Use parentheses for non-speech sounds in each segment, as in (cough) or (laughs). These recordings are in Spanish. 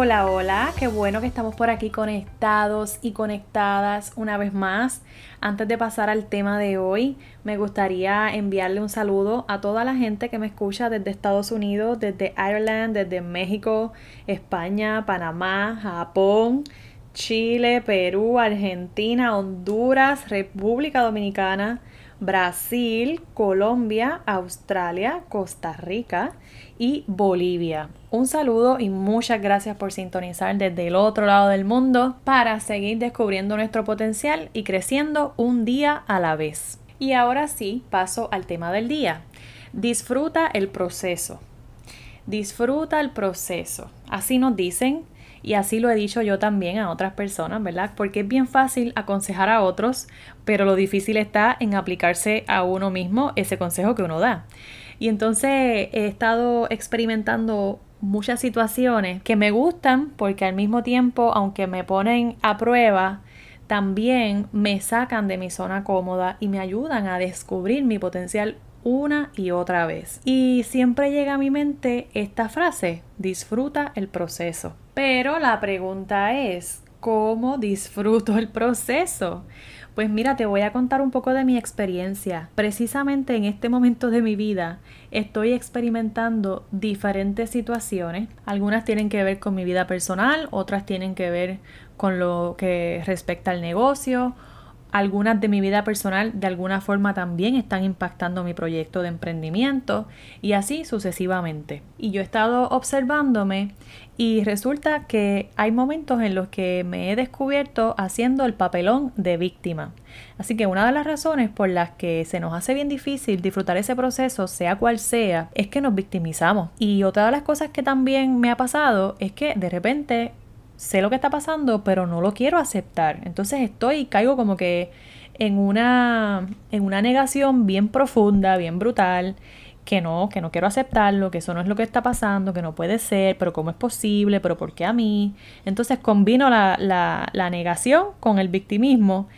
Hola, hola, qué bueno que estamos por aquí conectados y conectadas una vez más. Antes de pasar al tema de hoy, me gustaría enviarle un saludo a toda la gente que me escucha desde Estados Unidos, desde Ireland, desde México, España, Panamá, Japón, Chile, Perú, Argentina, Honduras, República Dominicana, Brasil, Colombia, Australia, Costa Rica y Bolivia. Un saludo y muchas gracias por sintonizar desde el otro lado del mundo para seguir descubriendo nuestro potencial y creciendo un día a la vez. Y ahora sí, paso al tema del día. Disfruta el proceso. Disfruta el proceso. Así nos dicen y así lo he dicho yo también a otras personas, ¿verdad? Porque es bien fácil aconsejar a otros, pero lo difícil está en aplicarse a uno mismo ese consejo que uno da. Y entonces he estado experimentando muchas situaciones que me gustan porque al mismo tiempo, aunque me ponen a prueba, también me sacan de mi zona cómoda y me ayudan a descubrir mi potencial una y otra vez. Y siempre llega a mi mente esta frase, disfruta el proceso. Pero la pregunta es, ¿cómo disfruto el proceso? Pues mira, te voy a contar un poco de mi experiencia. Precisamente en este momento de mi vida estoy experimentando diferentes situaciones. Algunas tienen que ver con mi vida personal, otras tienen que ver con lo que respecta al negocio, algunas de mi vida personal de alguna forma también están impactando mi proyecto de emprendimiento y así sucesivamente. Y yo he estado observándome y resulta que hay momentos en los que me he descubierto haciendo el papelón de víctima. Así que una de las razones por las que se nos hace bien difícil disfrutar ese proceso, sea cual sea, es que nos victimizamos. Y otra de las cosas que también me ha pasado es que de repente sé lo que está pasando, pero no lo quiero aceptar. Entonces estoy, caigo como que en una, en una negación bien profunda, bien brutal, que no, que no quiero aceptarlo, que eso no es lo que está pasando, que no puede ser, pero cómo es posible, pero por qué a mí. Entonces combino la, la, la negación con el victimismo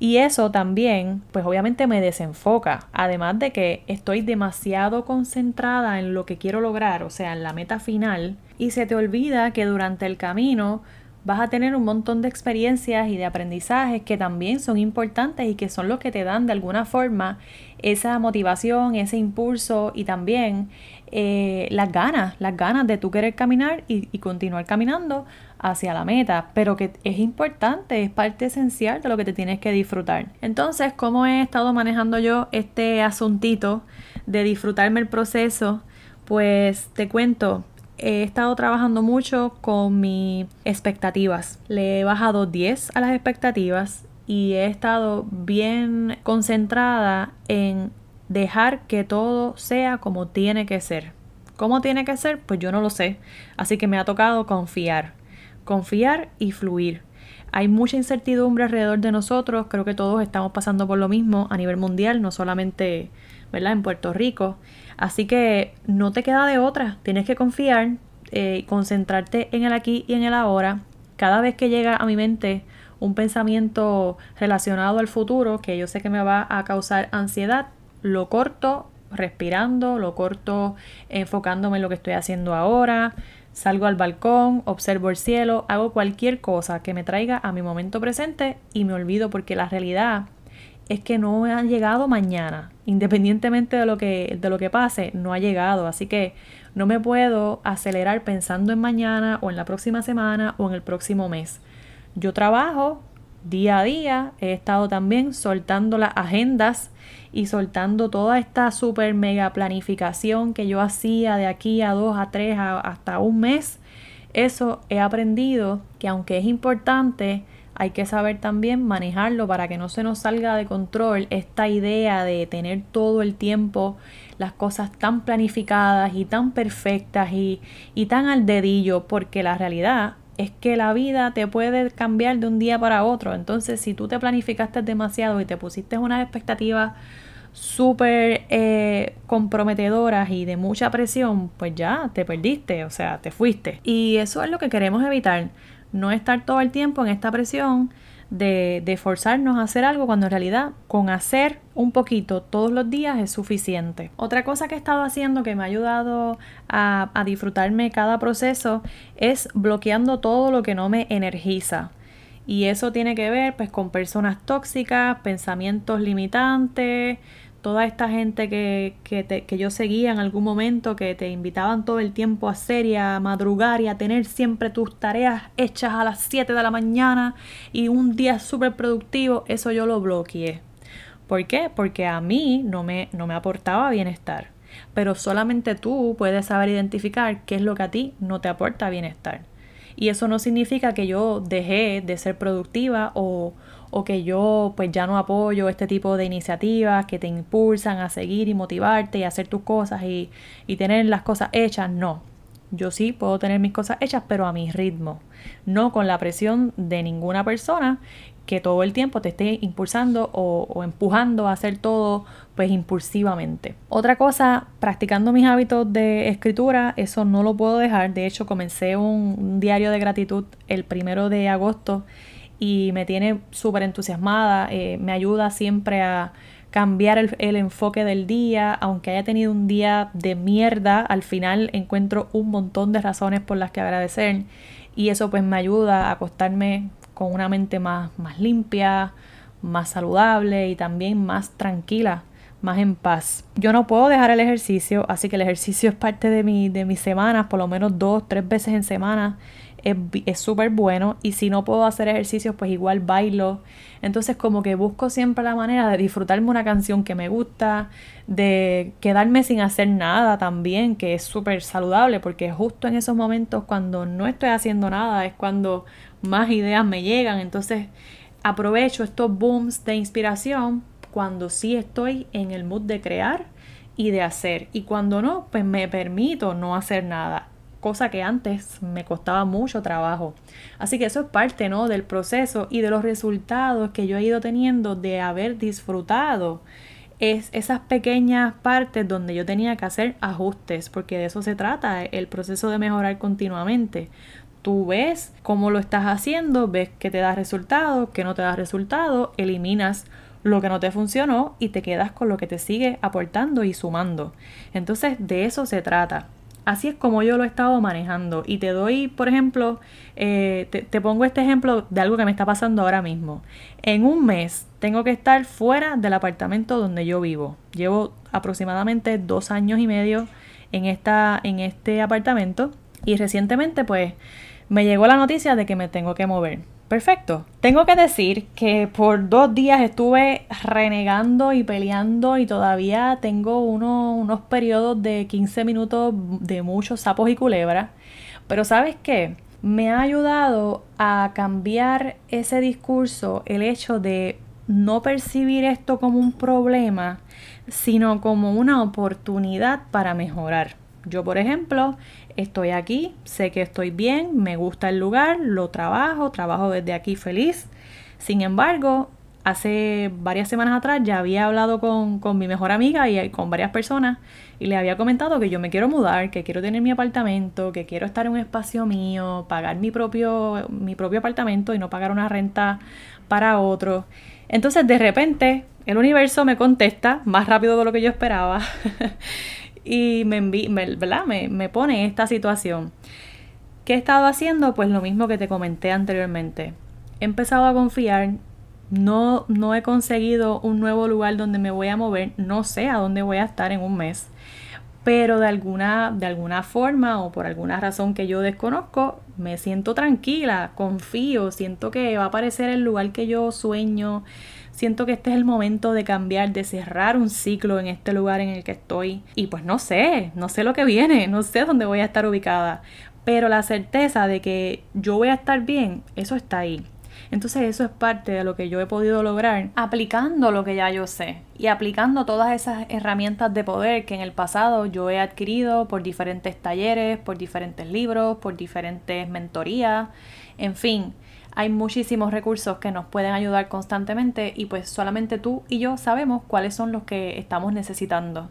y eso también, pues obviamente me desenfoca, además de que estoy demasiado concentrada en lo que quiero lograr, o sea, en la meta final, y se te olvida que durante el camino vas a tener un montón de experiencias y de aprendizajes que también son importantes y que son los que te dan de alguna forma esa motivación, ese impulso y también eh, las ganas, las ganas de tú querer caminar y, y, continuar caminando hacia la meta, pero que es importante, es parte esencial de lo que te tienes que disfrutar. Entonces, ¿cómo he estado manejando yo este asuntito de disfrutarme el proceso? Pues te cuento, he estado trabajando mucho con mis expectativas. Le he bajado 10 a las expectativas y he estado bien concentrada en dejar que todo sea como tiene que ser. ¿Cómo tiene que ser? Pues yo no lo sé. Así que me ha tocado confiar. Confiar y fluir. Hay mucha incertidumbre alrededor de nosotros. Creo que todos estamos pasando por lo mismo a nivel mundial, no solamente ¿verdad? en Puerto Rico. Así que no te queda de otra, tienes que confiar, eh, concentrarte en el aquí y en el ahora. Cada vez que llega a mi mente un pensamiento relacionado al futuro que yo sé que me va a causar ansiedad, lo corto respirando, lo corto enfocándome en lo que estoy haciendo ahora, salgo al balcón, observo el cielo, hago cualquier cosa que me traiga a mi momento presente y me olvido porque la realidad es que no ha llegado mañana. Independientemente de lo que, de lo que pase, no ha llegado. Así que no me puedo acelerar pensando en mañana o en la próxima semana o en el próximo mes. Yo trabajo día a día, he estado también soltando las agendas y soltando toda esta super mega planificación que yo hacía de aquí a dos, a tres, hasta un mes. Eso he aprendido que aunque es importante, hay que saber también manejarlo para que no se nos salga de control esta idea de tener todo el tiempo las cosas tan planificadas y tan perfectas y, y tan al dedillo, porque la realidad es que la vida te puede cambiar de un día para otro. Entonces, si tú te planificaste demasiado y te pusiste unas expectativas súper eh, comprometedoras y de mucha presión, pues ya te perdiste, o sea, te fuiste. Y eso es lo que queremos evitar, no estar todo el tiempo en esta presión de, de, forzarnos a hacer algo cuando en realidad con hacer un poquito todos los días es suficiente. Otra cosa que he estado haciendo que me ha ayudado a, a disfrutarme cada proceso es bloqueando todo lo que no me energiza. Y eso tiene que ver pues con personas tóxicas, pensamientos limitantes, toda esta gente que, que, te, que, yo seguía en algún momento, que te invitaban todo el tiempo a hacer y a madrugar y a tener siempre tus tareas hechas a las 7 de la mañana y un día súper productivo, eso yo lo bloqueé. ¿Por qué? Porque a mí no me, no me aportaba bienestar. Pero solamente tú puedes saber identificar qué es lo que a ti no te aporta bienestar. Y eso no significa que yo dejé de ser productiva o, o que yo pues ya no apoyo este tipo de iniciativas que te impulsan a seguir y motivarte y hacer tus cosas y, y tener las cosas hechas, no. Yo sí puedo tener mis cosas hechas, pero a mi ritmo, no con la presión de ninguna persona que todo el tiempo te esté impulsando o, empujando a hacer todo pues impulsivamente. Otra cosa, practicando mis hábitos de escritura, eso no lo puedo dejar. De hecho, comencé un diario de gratitud el primero de agosto y me tiene súper entusiasmada, eh, me ayuda siempre a cambiar el, el, enfoque del día, aunque haya tenido un día de mierda, al final encuentro un montón de razones por las que agradecer. Y eso pues me ayuda a acostarme con una mente más, más limpia, más saludable y también más tranquila, más en paz. Yo no puedo dejar el ejercicio, así que el ejercicio es parte de, mi, de mis semanas, por lo menos dos, tres veces en semana es súper bueno y si no puedo hacer ejercicios pues igual bailo. Entonces como que busco siempre la manera de disfrutarme una canción que me gusta de quedarme sin hacer nada también que es súper saludable porque justo en esos momentos cuando no estoy haciendo nada es cuando más ideas me llegan. Entonces aprovecho estos booms de inspiración cuando sí estoy en el mood de crear y de hacer. Y cuando no pues me permito no hacer nada cosa que antes me costaba mucho trabajo. Así que eso es parte, ¿no? Del proceso y de los resultados que yo he ido teniendo de haber disfrutado es esas pequeñas partes donde yo tenía que hacer ajustes, porque de eso se trata, el proceso de mejorar continuamente. Tú ves cómo lo estás haciendo, ves que te da resultado, que no te da resultado, eliminas lo que no te funcionó y te quedas con lo que te sigue aportando y sumando. Entonces de eso se trata. Así es como yo lo he estado manejando. Y te doy, por ejemplo, eh, te, pongo este ejemplo de algo que me está pasando ahora mismo. En un mes tengo que estar fuera del apartamento donde yo vivo. Llevo aproximadamente dos años y medio en, esta, en este apartamento. Y recientemente, pues, me llegó la noticia de que me tengo que mover. Perfecto. Tengo que decir que por dos días estuve renegando y peleando y todavía tengo unos periodos de 15 minutos de muchos sapos y culebras. Pero sabes qué? Me ha ayudado a cambiar ese discurso el hecho de no percibir esto como un problema, sino como una oportunidad para mejorar. Yo, por ejemplo, estoy aquí, sé que estoy bien, me gusta el lugar, lo trabajo, trabajo desde aquí feliz. Sin embargo, hace varias semanas atrás ya había hablado con, con, mi mejor amiga y con varias personas y le había comentado que yo me quiero mudar, que quiero tener mi apartamento, que quiero estar en un espacio mío, pagar mi propio, mi propio apartamento y no pagar una renta para otro. Entonces de repente el universo me contesta más rápido de lo que yo esperaba (laughs) y me, me, me, pone en esta situación. ¿Qué he estado haciendo? Pues lo mismo que te comenté anteriormente. He empezado a confiar, no, no he conseguido un nuevo lugar donde me voy a mover, no sé a dónde voy a estar en un mes, pero de alguna, de alguna forma o por alguna razón que yo desconozco, me siento tranquila, confío, siento que va a aparecer el lugar que yo sueño, siento que este es el momento de cambiar, de cerrar un ciclo en este lugar en el que estoy. Y pues no sé, no sé lo que viene, (laughs) no sé dónde voy a estar ubicada, pero la certeza de que yo voy a estar bien, eso está ahí. Entonces eso es parte de lo que yo he podido lograr aplicando lo que ya yo sé y aplicando todas esas herramientas de poder que en el pasado yo he adquirido por diferentes talleres, por diferentes libros, por diferentes mentorías, en fin. Hay muchísimos recursos que nos pueden ayudar constantemente y pues solamente tú y yo sabemos cuáles son los que estamos necesitando.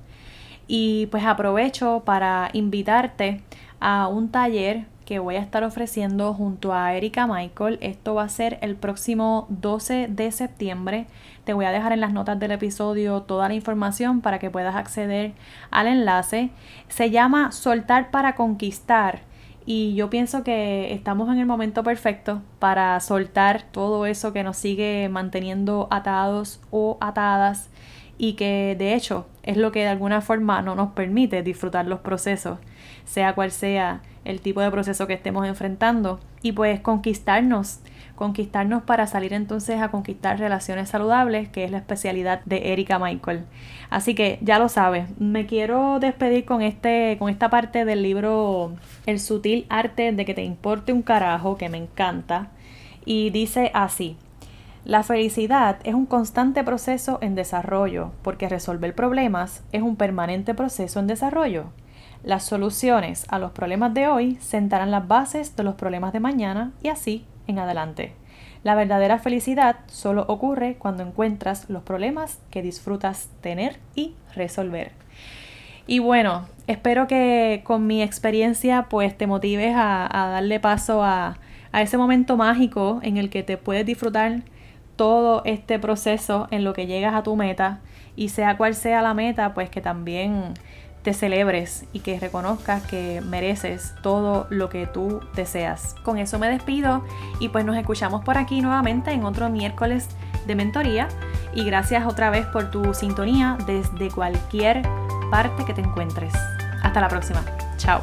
Y pues aprovecho para invitarte a un taller que voy a estar ofreciendo junto a Erika Michael. Esto va a ser el próximo 12 de septiembre. Te voy a dejar en las notas del episodio toda la información para que puedas acceder al enlace. Se llama Soltar para Conquistar. Y yo pienso que estamos en el momento perfecto para soltar todo eso que nos sigue manteniendo atados o atadas y que de hecho es lo que de alguna forma no nos permite disfrutar los procesos, sea cual sea el tipo de proceso que estemos enfrentando. Y pues conquistarnos, conquistarnos para salir entonces a conquistar relaciones saludables, que es la especialidad de Erika Michael. Así que ya lo sabes, me quiero despedir con este con esta parte del libro El sutil arte de que te importe un carajo que me encanta y dice así: la felicidad es un constante proceso en desarrollo, porque resolver problemas es un permanente proceso en desarrollo. Las soluciones a los problemas de hoy sentarán las bases de los problemas de mañana y así en adelante. La verdadera felicidad solo ocurre cuando encuentras los problemas que disfrutas tener y resolver. Y bueno, espero que con mi experiencia pues te motives a, darle paso a, a ese momento mágico en el que te puedes disfrutar todo este proceso en lo que llegas a tu meta y sea cual sea la meta, pues que también te celebres y que reconozcas que mereces todo lo que tú deseas. Con eso me despido y pues nos escuchamos por aquí nuevamente en otro miércoles de mentoría y gracias otra vez por tu sintonía desde cualquier parte que te encuentres. Hasta la próxima. Chao.